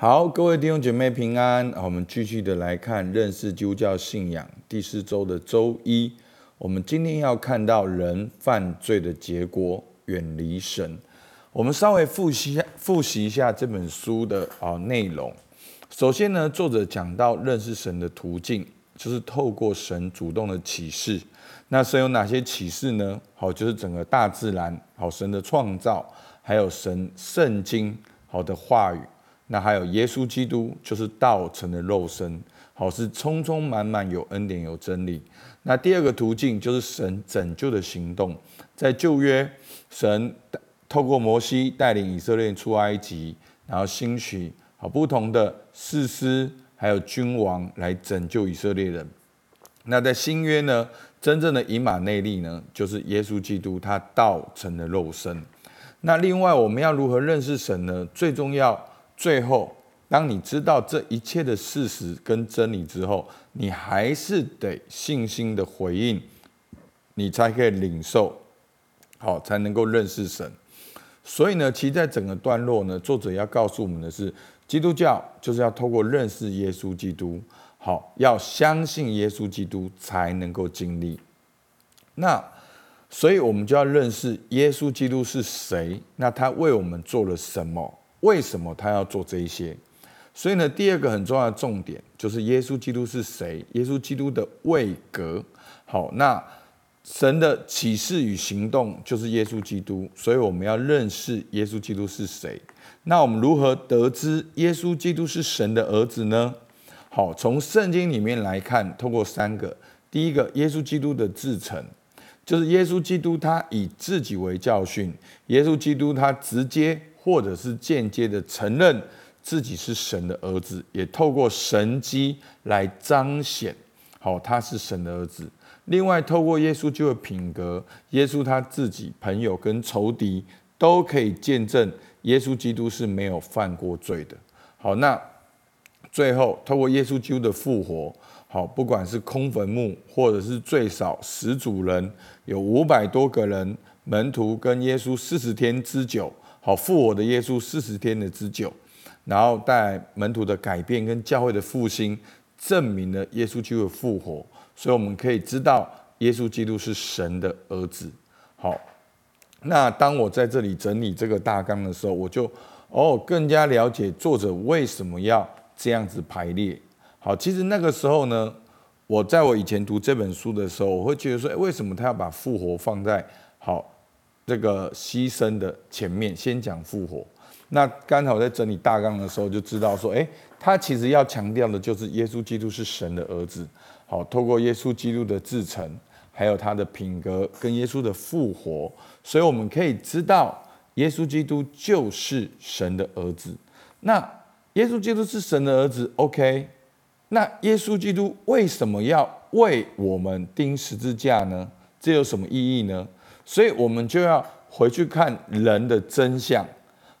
好，各位弟兄姐妹平安。我们继续的来看认识基督教信仰第四周的周一。我们今天要看到人犯罪的结果，远离神。我们稍微复习一下，复习一下这本书的啊内容。首先呢，作者讲到认识神的途径，就是透过神主动的启示。那神有哪些启示呢？好，就是整个大自然，好，神的创造，还有神圣经好的话语。那还有耶稣基督，就是道成的肉身，好，是充充满满有恩典有真理。那第二个途径就是神拯救的行动，在旧约，神透过摩西带领以色列出埃及，然后兴许好不同的士师还有君王来拯救以色列人。那在新约呢，真正的以马内利呢，就是耶稣基督，他道成的肉身。那另外我们要如何认识神呢？最重要。最后，当你知道这一切的事实跟真理之后，你还是得信心的回应，你才可以领受，好，才能够认识神。所以呢，其实在整个段落呢，作者要告诉我们的是，基督教就是要透过认识耶稣基督，好，要相信耶稣基督才能够经历。那，所以我们就要认识耶稣基督是谁，那他为我们做了什么？为什么他要做这一些？所以呢，第二个很重要的重点就是耶稣基督是谁？耶稣基督的位格。好，那神的启示与行动就是耶稣基督，所以我们要认识耶稣基督是谁。那我们如何得知耶稣基督是神的儿子呢？好，从圣经里面来看，透过三个，第一个，耶稣基督的自成，就是耶稣基督他以自己为教训，耶稣基督他直接。或者是间接的承认自己是神的儿子，也透过神迹来彰显，好，他是神的儿子。另外，透过耶稣基督的品格，耶稣他自己、朋友跟仇敌都可以见证耶稣基督是没有犯过罪的。好，那最后透过耶稣基督的复活，好，不管是空坟墓，或者是最少十组人，有五百多个人门徒跟耶稣四十天之久。好，复活的耶稣四十天的之久，然后带来门徒的改变跟教会的复兴，证明了耶稣基督复活，所以我们可以知道耶稣基督是神的儿子。好，那当我在这里整理这个大纲的时候，我就哦更加了解作者为什么要这样子排列。好，其实那个时候呢，我在我以前读这本书的时候，我会觉得说，诶，为什么他要把复活放在好？这个牺牲的前面先讲复活，那刚才我在整理大纲的时候就知道说，诶，他其实要强调的就是耶稣基督是神的儿子。好，透过耶稣基督的自成，还有他的品格跟耶稣的复活，所以我们可以知道耶稣基督就是神的儿子。那耶稣基督是神的儿子，OK？那耶稣基督为什么要为我们钉十字架呢？这有什么意义呢？所以我们就要回去看人的真相。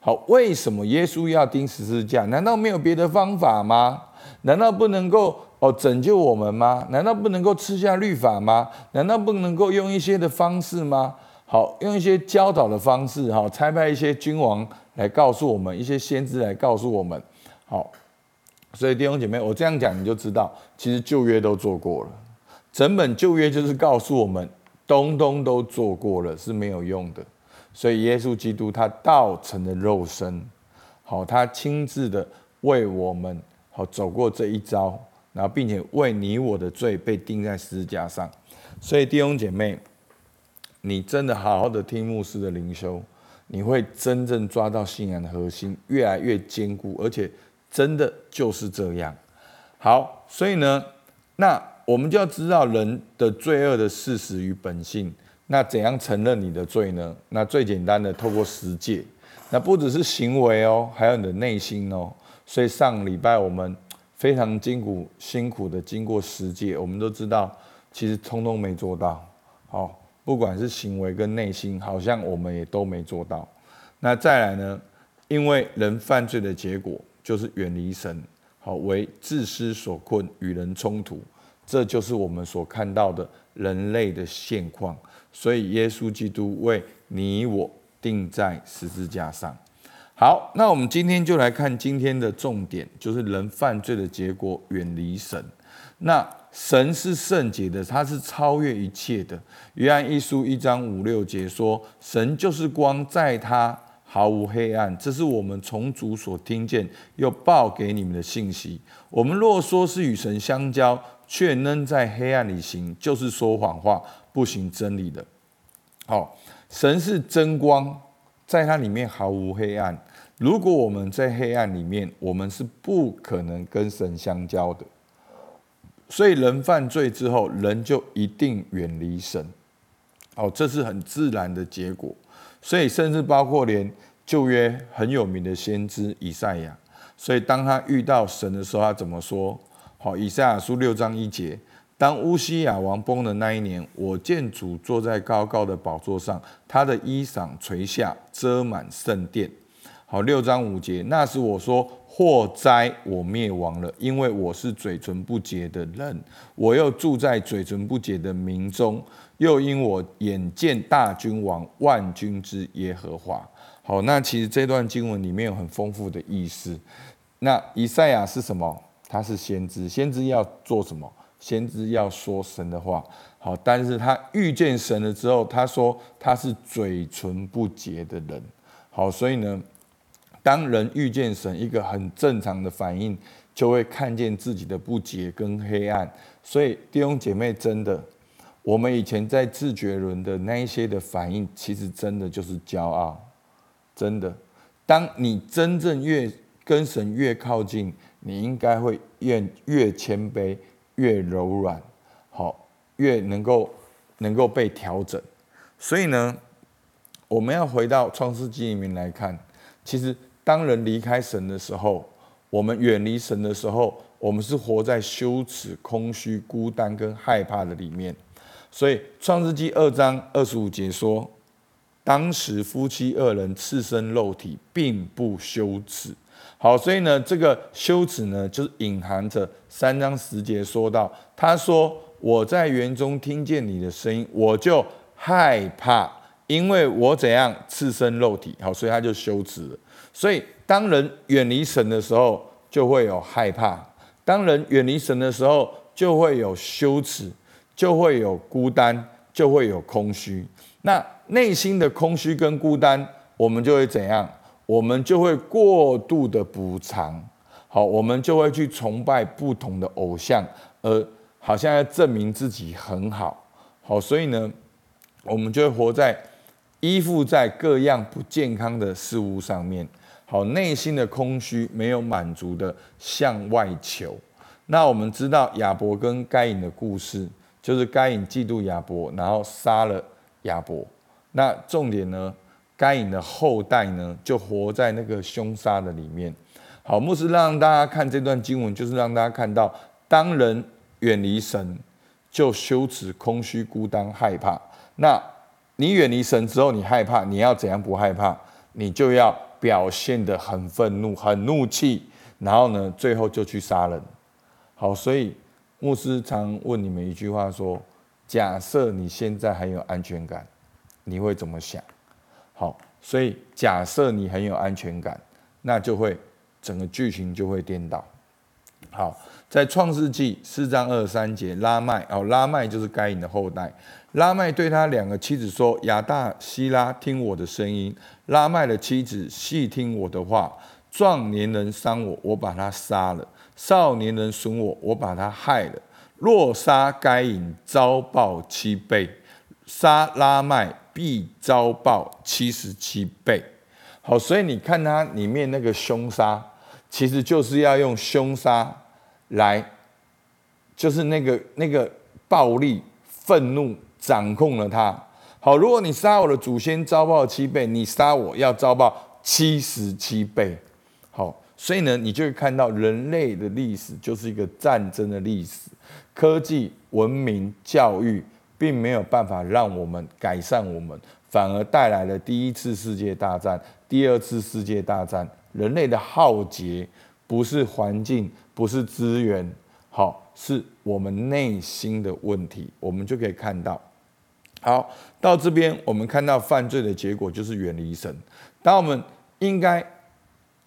好，为什么耶稣要钉十字架？难道没有别的方法吗？难道不能够哦拯救我们吗？难道不能够吃下律法吗？难道不能够用一些的方式吗？好，用一些教导的方式，好，差派一些君王来告诉我们，一些先知来告诉我们。好，所以弟兄姐妹，我这样讲你就知道，其实旧约都做过了，整本旧约就是告诉我们。东东都做过了是没有用的，所以耶稣基督他道成的肉身，好，他亲自的为我们好走过这一遭，然后并且为你我的罪被钉在十字架上。所以弟兄姐妹，你真的好好的听牧师的灵修，你会真正抓到信仰的核心，越来越坚固，而且真的就是这样。好，所以呢，那。我们就要知道人的罪恶的事实与本性。那怎样承认你的罪呢？那最简单的，透过十诫。那不只是行为哦，还有你的内心哦。所以上礼拜我们非常辛苦、辛苦的经过十诫，我们都知道，其实通通没做到。好，不管是行为跟内心，好像我们也都没做到。那再来呢？因为人犯罪的结果就是远离神，好，为自私所困，与人冲突。这就是我们所看到的人类的现况，所以耶稣基督为你我钉在十字架上。好，那我们今天就来看今天的重点，就是人犯罪的结果，远离神。那神是圣洁的，他是超越一切的。约翰一书一章五六节说：“神就是光，在他毫无黑暗。”这是我们从主所听见又报给你们的信息。我们若说是与神相交，却仍在黑暗里行，就是说谎话，不行真理的。好，神是真光，在它里面毫无黑暗。如果我们在黑暗里面，我们是不可能跟神相交的。所以人犯罪之后，人就一定远离神。哦，这是很自然的结果。所以甚至包括连旧约很有名的先知以赛亚，所以当他遇到神的时候，他怎么说？好，以赛亚书六章一节：当乌西雅王崩的那一年，我见主坐在高高的宝座上，他的衣裳垂下，遮满圣殿。好，六章五节，那时我说：祸哉，我灭亡了，因为我是嘴唇不洁的人，我又住在嘴唇不洁的民中，又因我眼见大君王万军之耶和华。好，那其实这段经文里面有很丰富的意思。那以赛亚是什么？他是先知，先知要做什么？先知要说神的话。好，但是他遇见神了之后，他说他是嘴唇不洁的人。好，所以呢。当人遇见神，一个很正常的反应，就会看见自己的不洁跟黑暗。所以弟兄姐妹，真的，我们以前在自觉轮的那一些的反应，其实真的就是骄傲。真的，当你真正越跟神越靠近，你应该会越越谦卑，越柔软，好，越能够能够被调整。所以呢，我们要回到创世纪里面来看，其实。当人离开神的时候，我们远离神的时候，我们是活在羞耻、空虚、孤单跟害怕的里面。所以创世纪二章二十五节说，当时夫妻二人赤身露体，并不羞耻。好，所以呢，这个羞耻呢，就是隐含着三章十节说到，他说我在园中听见你的声音，我就害怕，因为我怎样赤身肉体。好，所以他就羞耻了。所以，当人远离神的时候，就会有害怕；当人远离神的时候，就会有羞耻，就会有孤单，就会有空虚。那内心的空虚跟孤单，我们就会怎样？我们就会过度的补偿。好，我们就会去崇拜不同的偶像，而好像要证明自己很好。好，所以呢，我们就会活在依附在各样不健康的事物上面。好，内心的空虚没有满足的向外求。那我们知道亚伯跟该隐的故事，就是该隐嫉妒亚伯，然后杀了亚伯。那重点呢，该隐的后代呢，就活在那个凶杀的里面。好，牧师让大家看这段经文，就是让大家看到，当人远离神，就羞耻、空虚、孤单、害怕。那你远离神之后，你害怕，你要怎样不害怕？你就要。表现得很愤怒、很怒气，然后呢，最后就去杀人。好，所以牧师常问你们一句话说：假设你现在很有安全感，你会怎么想？好，所以假设你很有安全感，那就会整个剧情就会颠倒。好，在创世纪四章二十三节，拉麦哦，拉麦就是该隐的后代。拉麦对他两个妻子说：“亚大希拉，听我的声音。”拉麦的妻子细听我的话。壮年人伤我，我把他杀了；少年人损我，我把他害了。若杀该隐，遭报七倍；杀拉麦，必遭报七十七倍。好，所以你看它里面那个凶杀，其实就是要用凶杀来，就是那个那个暴力、愤怒。掌控了他。好，如果你杀我的祖先，遭报七倍；你杀我要遭报七十七倍。好，所以呢，你就会看到人类的历史就是一个战争的历史。科技、文明、教育，并没有办法让我们改善我们，反而带来了第一次世界大战、第二次世界大战。人类的浩劫不是环境，不是资源，好，是我们内心的问题。我们就可以看到。好，到这边我们看到犯罪的结果就是远离神。当我们应该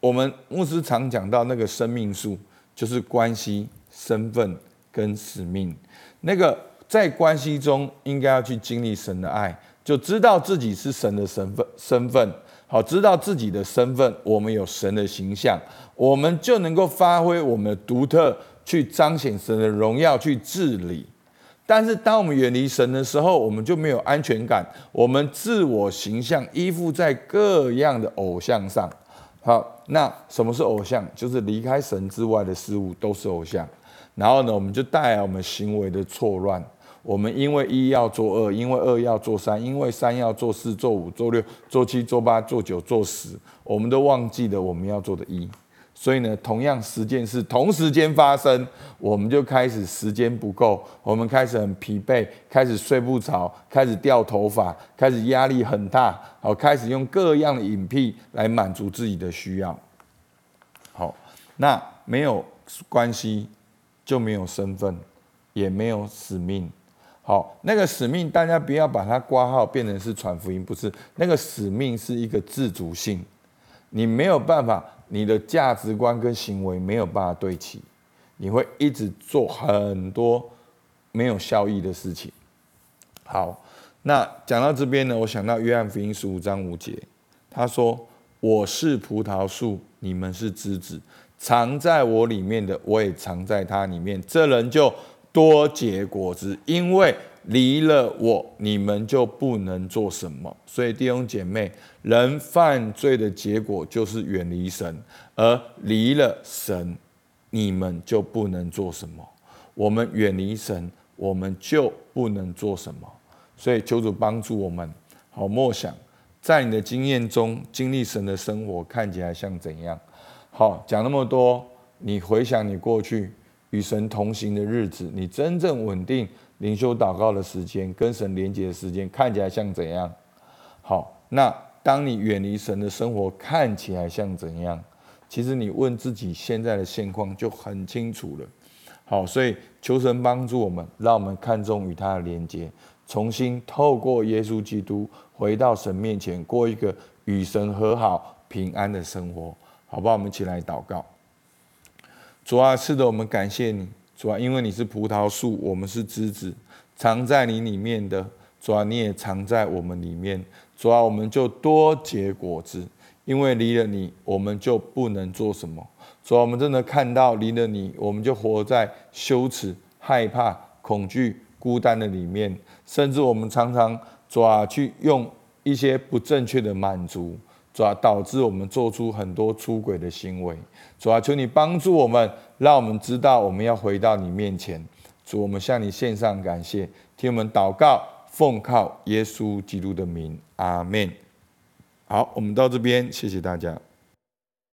我们牧师常讲到那个生命树，就是关系、身份跟使命。那个在关系中应该要去经历神的爱，就知道自己是神的身份，身份好，知道自己的身份，我们有神的形象，我们就能够发挥我们的独特，去彰显神的荣耀，去治理。但是当我们远离神的时候，我们就没有安全感，我们自我形象依附在各样的偶像上。好，那什么是偶像？就是离开神之外的事物都是偶像。然后呢，我们就带来我们行为的错乱。我们因为一要做二，因为二要做三，因为三要做四、做五、做六、做七、做八、做九、做十，我们都忘记了我们要做的一。所以呢，同样十件事同时间发生，我们就开始时间不够，我们开始很疲惫，开始睡不着，开始掉头发，开始压力很大，好，开始用各样的隐蔽来满足自己的需要。好，那没有关系，就没有身份，也没有使命。好，那个使命大家不要把它挂号变成是传福音，不是，那个使命是一个自主性，你没有办法。你的价值观跟行为没有办法对齐，你会一直做很多没有效益的事情。好，那讲到这边呢，我想到约翰福音十五章五节，他说：“我是葡萄树，你们是枝子，藏在我里面的，我也藏在他里面。这人就多结果子，因为。”离了我，你们就不能做什么。所以弟兄姐妹，人犯罪的结果就是远离神，而离了神，你们就不能做什么。我们远离神，我们就不能做什么。所以求主帮助我们。好，默想，在你的经验中，经历神的生活看起来像怎样？好，讲那么多，你回想你过去与神同行的日子，你真正稳定。灵修祷告的时间，跟神连接的时间，看起来像怎样？好，那当你远离神的生活，看起来像怎样？其实你问自己现在的现况就很清楚了。好，所以求神帮助我们，让我们看重与他的连接，重新透过耶稣基督回到神面前，过一个与神和好、平安的生活，好不好？我们一起来祷告。主啊，是的，我们感谢你。主啊，因为你是葡萄树，我们是枝子，藏在你里面的。主啊，你也藏在我们里面。主啊，我们就多结果子，因为离了你，我们就不能做什么。主啊，我们真的看到离了你，我们就活在羞耻、害怕、恐惧、孤单的里面，甚至我们常常主啊去用一些不正确的满足。主啊，导致我们做出很多出轨的行为。主啊，求你帮助我们，让我们知道我们要回到你面前。主，我们向你献上感谢，听我们祷告，奉靠耶稣基督的名，阿门。好，我们到这边，谢谢大家。